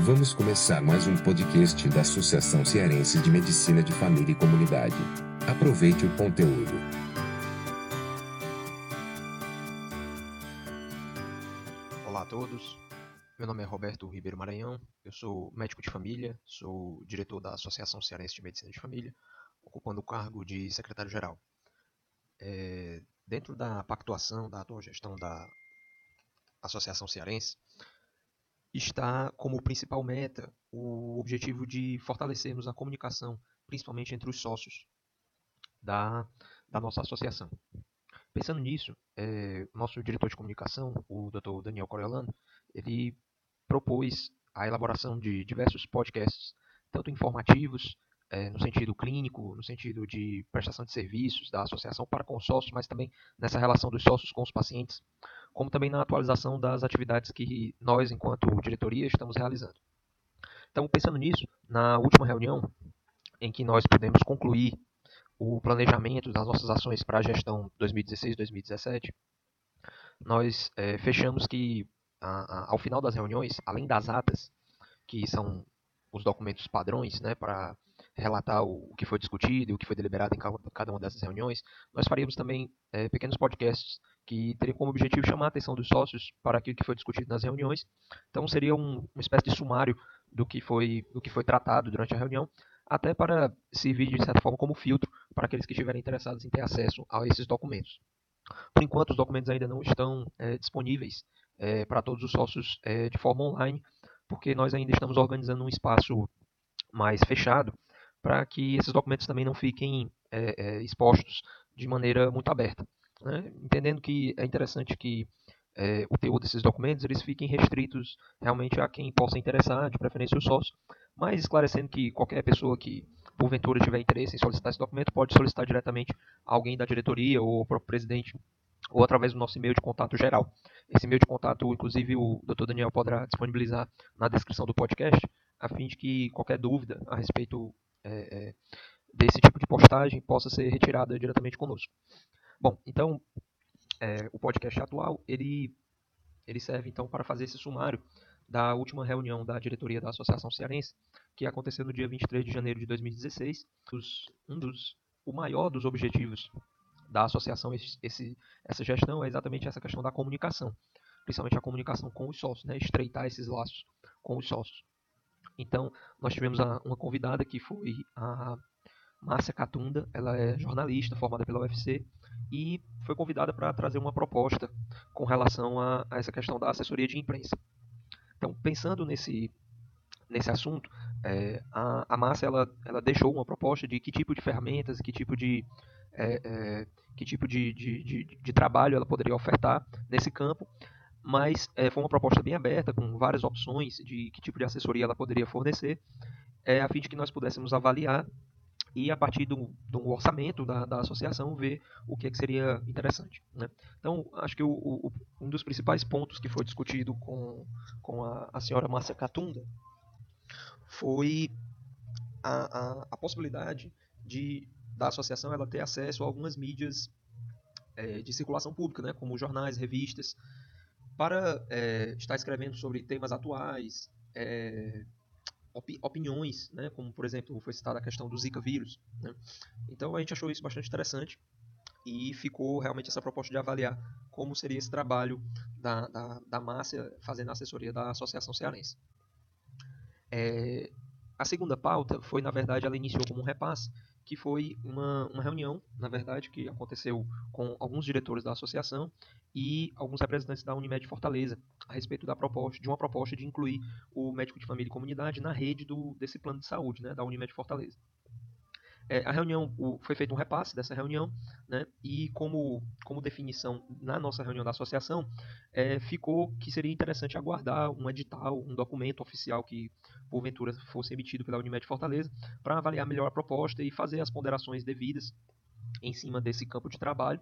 Vamos começar mais um podcast da Associação Cearense de Medicina de Família e Comunidade. Aproveite o conteúdo. Olá a todos, meu nome é Roberto Ribeiro Maranhão, eu sou médico de família, sou diretor da Associação Cearense de Medicina de Família, ocupando o cargo de secretário-geral. É, dentro da pactuação da atual gestão da Associação Cearense, está como principal meta o objetivo de fortalecermos a comunicação, principalmente entre os sócios da, da nossa associação. Pensando nisso, é, nosso diretor de comunicação, o Dr. Daniel Coriolano, ele propôs a elaboração de diversos podcasts, tanto informativos, é, no sentido clínico, no sentido de prestação de serviços da associação para com os sócios, mas também nessa relação dos sócios com os pacientes, como também na atualização das atividades que nós, enquanto diretoria, estamos realizando. Então, pensando nisso, na última reunião, em que nós pudemos concluir o planejamento das nossas ações para a gestão 2016-2017, nós é, fechamos que, a, a, ao final das reuniões, além das atas, que são os documentos padrões né, para relatar o, que foi discutido e o que foi deliberado em cada uma dessas reuniões, nós faríamos também é, pequenos podcasts que teriam como objetivo chamar a atenção dos sócios para aquilo que foi discutido nas reuniões. Então seria um, uma espécie de sumário do que foi do que foi tratado durante a reunião, até para servir de certa forma como filtro para aqueles que estiverem interessados em ter acesso a esses documentos. Por enquanto, os documentos ainda não estão é, disponíveis é, para todos os sócios é, de forma online, porque nós ainda estamos organizando um espaço mais fechado para que esses documentos também não fiquem é, é, expostos de maneira muito aberta. Né? Entendendo que é interessante que é, o teor desses documentos eles fiquem restritos realmente a quem possa interessar, de preferência os sócios, mas esclarecendo que qualquer pessoa que porventura tiver interesse em solicitar esse documento pode solicitar diretamente a alguém da diretoria ou o próprio presidente ou através do nosso e-mail de contato geral. Esse e-mail de contato, inclusive, o Dr. Daniel poderá disponibilizar na descrição do podcast, a fim de que qualquer dúvida a respeito é, é, desse tipo de postagem possa ser retirada diretamente conosco. Bom, então, é, o podcast atual, ele, ele serve então para fazer esse sumário da última reunião da diretoria da Associação Cearense, que aconteceu no dia 23 de janeiro de 2016. Os, um dos, o maior dos objetivos da associação, esse, essa gestão, é exatamente essa questão da comunicação, principalmente a comunicação com os sócios, né, estreitar esses laços com os sócios. Então, nós tivemos a, uma convidada que foi a Márcia Catunda, ela é jornalista formada pela UFC e foi convidada para trazer uma proposta com relação a, a, essa questão da assessoria de imprensa. Então, pensando nesse, nesse assunto, é, a, a Márcia ela, ela deixou uma proposta de que tipo de ferramentas, que tipo de, é, é, que tipo de, de, de, de, trabalho ela poderia ofertar nesse campo, mas é, foi uma proposta bem aberta, com várias opções de que tipo de assessoria ela poderia fornecer, é, a fim de que nós pudéssemos avaliar e a partir do, do orçamento da, da, associação ver o que, é que seria interessante. Né? Então, acho que o, o, um dos principais pontos que foi discutido com, com a, a senhora Márcia Catunda foi a, a, a, possibilidade de da associação ela ter acesso a algumas mídias é, de circulação pública, né, como jornais, revistas, para é, estar escrevendo sobre temas atuais, é, opi opiniões, né, como por exemplo foi citada a questão do Zika vírus. Né? Então a gente achou isso bastante interessante e ficou realmente essa proposta de avaliar como seria esse trabalho da, da, da Márcia fazendo a assessoria da Associação Cearense. É, a segunda pauta foi, na verdade, ela iniciou como um repasse, que foi uma, uma reunião, na verdade, que aconteceu com alguns diretores da associação e alguns representantes da Unimed Fortaleza a respeito da proposta, de uma proposta de incluir o médico de família e comunidade na rede do, desse plano de saúde, né, da Unimed Fortaleza. É, a reunião, o, foi feito um repasse dessa reunião, né, e como, como definição na nossa reunião da associação, é, ficou que seria interessante aguardar um edital, um documento oficial que porventura fosse emitido pela Unimed Fortaleza, para avaliar melhor a proposta e fazer as ponderações devidas em cima desse campo de trabalho,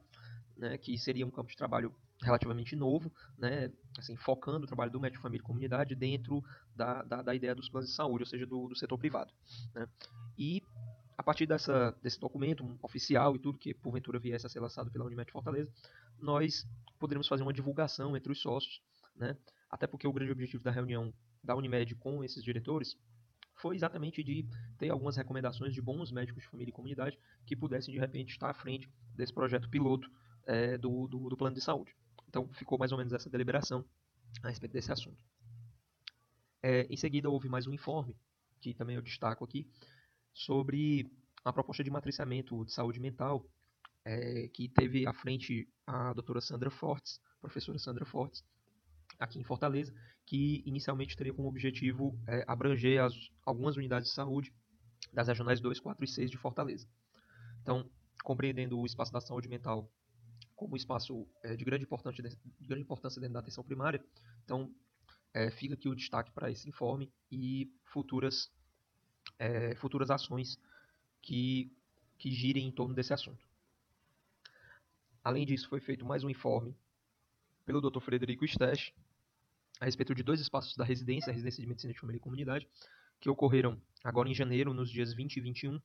né, que seria um campo de trabalho relativamente novo, né, assim, focando o trabalho do médico família e comunidade dentro da, da, da, ideia dos planos de saúde, ou seja, do, do setor privado. Né. E a partir dessa, desse documento oficial e tudo que porventura viesse a ser lançado pela Unimed Fortaleza, nós poderíamos fazer uma divulgação entre os sócios, né, até porque o grande objetivo da reunião da Unimed com esses diretores foi exatamente de ter algumas recomendações de bons médicos de família e comunidade que pudessem, de repente, estar à frente desse projeto piloto é, do, do, do plano de saúde. Então, ficou mais ou menos essa deliberação a respeito desse assunto. É, em seguida, houve mais um informe, que também eu destaco aqui, sobre a proposta de matriciamento de saúde mental, é, que teve à frente a doutora Sandra Fortes, professora Sandra Fortes, aqui em Fortaleza, que inicialmente teria como objetivo é, abranger as, algumas unidades de saúde das regionais 2, 4 e 6 de Fortaleza. Então, compreendendo o espaço da saúde mental como espaço é, de, grande importância, de grande importância dentro da atenção primária, então é, fica aqui o destaque para esse informe e futuras, é, futuras ações que, que girem em torno desse assunto. Além disso, foi feito mais um informe pelo Dr. Frederico Stech a respeito de dois espaços da residência, a residência de medicina de família e comunidade, que ocorreram agora em janeiro, nos dias 20 e 21,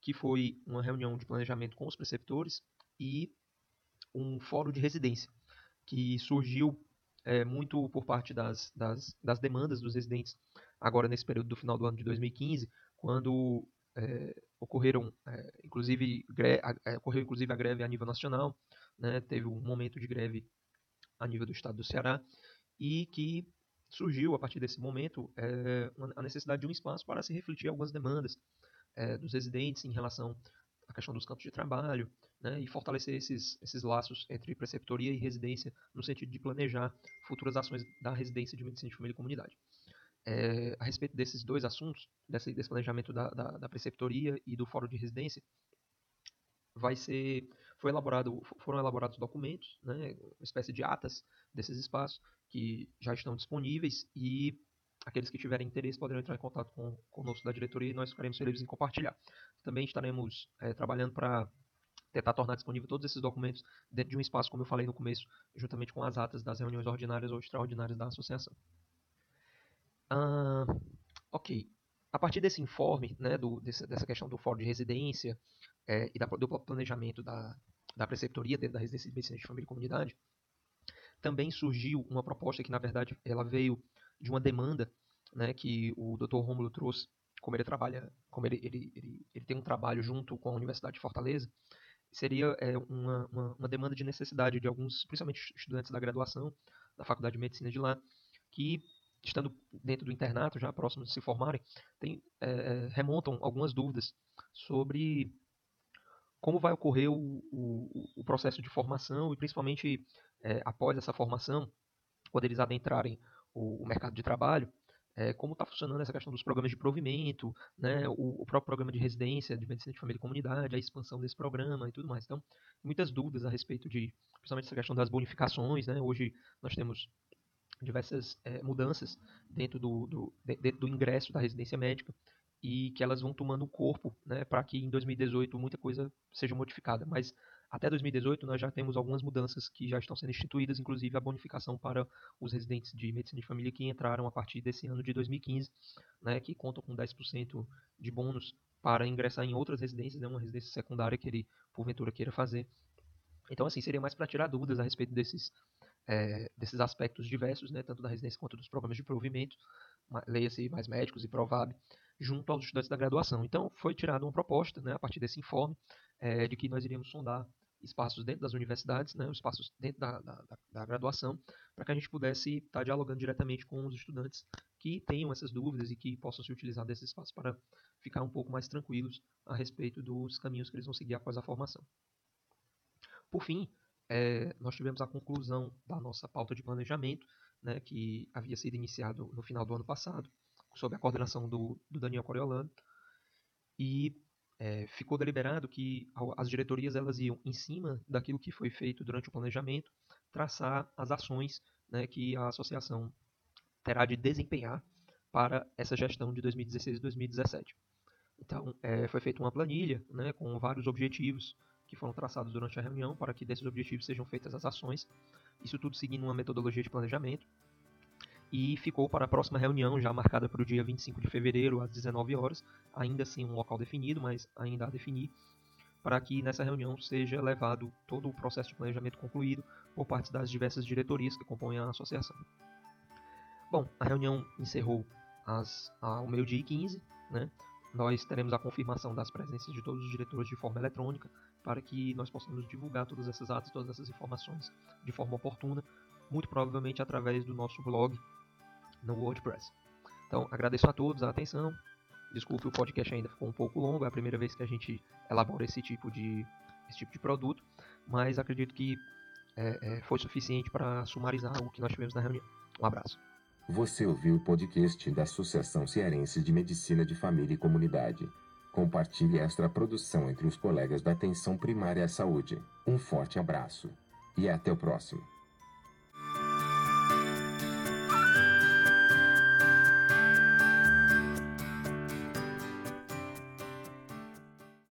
que foi uma reunião de planejamento com os preceptores e um fórum de residência, que surgiu é, muito por parte das, das, das, demandas dos residentes, agora nesse período do final do ano de 2015, quando é, ocorreram, é, inclusive, é, ocorreu inclusive a greve a nível nacional, né, teve um momento de greve a nível do estado do Ceará, e que surgiu a partir desse momento é, a necessidade de um espaço para se refletir algumas demandas dos residentes em relação à questão dos campos de trabalho, né, e fortalecer esses, esses laços entre preceptoria e residência no sentido de planejar futuras ações da residência de medicina de família e comunidade. É, a respeito desses dois assuntos, desse, desse planejamento da, da, da, preceptoria e do fórum de residência, vai ser, foi elaborado, foram elaborados documentos, né, uma espécie de atas desses espaços que já estão disponíveis e aqueles que tiverem interesse poderão entrar em contato com conosco da diretoria e nós ficaremos felizes em compartilhar. Também estaremos é, trabalhando para tentar tornar disponível todos esses documentos dentro de um espaço, como eu falei no começo, juntamente com as atas das reuniões ordinárias ou extraordinárias da associação. Ah, ok. A partir desse informe, né, do, desse, dessa questão do fórum de residência é, e da, do planejamento da, da preceptoria dentro da residência de medicina de família e comunidade, também surgiu uma proposta que, na verdade, ela veio de uma demanda né, que o Dr. Rômulo trouxe, como ele trabalha, como ele, ele, ele, ele tem um trabalho junto com a Universidade de Fortaleza, seria é, uma, uma, uma, demanda de necessidade de alguns, principalmente estudantes da graduação, da Faculdade de Medicina de lá, que, estando dentro do internato, já próximos de se formarem, tem, é, remontam algumas dúvidas sobre como vai ocorrer o, o, o processo de formação e, principalmente, é, após essa formação, quando eles adentrarem o, o mercado de trabalho, é, como está funcionando essa questão dos programas de provimento, né, o, o, próprio programa de residência de medicina de família e comunidade, a expansão desse programa e tudo mais. Então, muitas dúvidas a respeito de, principalmente essa questão das bonificações. Né, hoje nós temos diversas é, mudanças dentro do, do, dentro do ingresso da residência médica e que elas vão tomando corpo né, para que em 2018 muita coisa seja modificada. Mas até 2018, nós já temos algumas mudanças que já estão sendo instituídas, inclusive a bonificação para os residentes de medicina de família que entraram a partir desse ano de 2015, né, que contam com 10% de bônus para ingressar em outras residências, né, uma residência secundária que ele, porventura, queira fazer. Então, assim, seria mais para tirar dúvidas a respeito desses, é, desses aspectos diversos, né, tanto da residência quanto dos programas de provimento, leia-se mais médicos e provável, junto aos estudantes da graduação. Então, foi tirada uma proposta, né, a partir desse informe, é, de que nós iríamos sondar espaços dentro das universidades, né, espaços dentro da, da, da graduação, para que a gente pudesse estar dialogando diretamente com os estudantes que tenham essas dúvidas e que possam se utilizar desses espaços para ficar um pouco mais tranquilos a respeito dos caminhos que eles vão seguir após a formação. Por fim, é, nós tivemos a conclusão da nossa pauta de planejamento, né, que havia sido iniciado no final do ano passado, sob a coordenação do, do Daniel Coriolano, e é, ficou deliberado que as diretorias elas iam, em cima daquilo que foi feito durante o planejamento, traçar as ações né, que a associação terá de desempenhar para essa gestão de 2016 e 2017. Então, é, foi feita uma planilha né, com vários objetivos que foram traçados durante a reunião para que desses objetivos sejam feitas as ações. Isso tudo seguindo uma metodologia de planejamento e ficou para a próxima reunião, já marcada para o dia 25 de fevereiro, às 19 horas, ainda sem um local definido, mas ainda a definir, para que nessa reunião seja levado todo o processo de planejamento concluído por parte das diversas diretorias que compõem a associação. Bom, a reunião encerrou às, ao meio-dia e 15, né? Nós teremos a confirmação das presenças de todos os diretores de forma eletrônica para que nós possamos divulgar todas essas atas, todas essas informações de forma oportuna, muito provavelmente através do nosso blog no WordPress. Então, agradeço a todos a atenção. Desculpe, o podcast ainda ficou um pouco longo, é a primeira vez que a gente elabora esse tipo de, esse tipo de produto, mas acredito que é, é, foi suficiente para sumarizar o que nós tivemos na reunião. Um abraço. Você ouviu o podcast da Associação Cearense de Medicina de Família e Comunidade. Compartilhe esta produção entre os colegas da Atenção Primária à Saúde. Um forte abraço e até o próximo.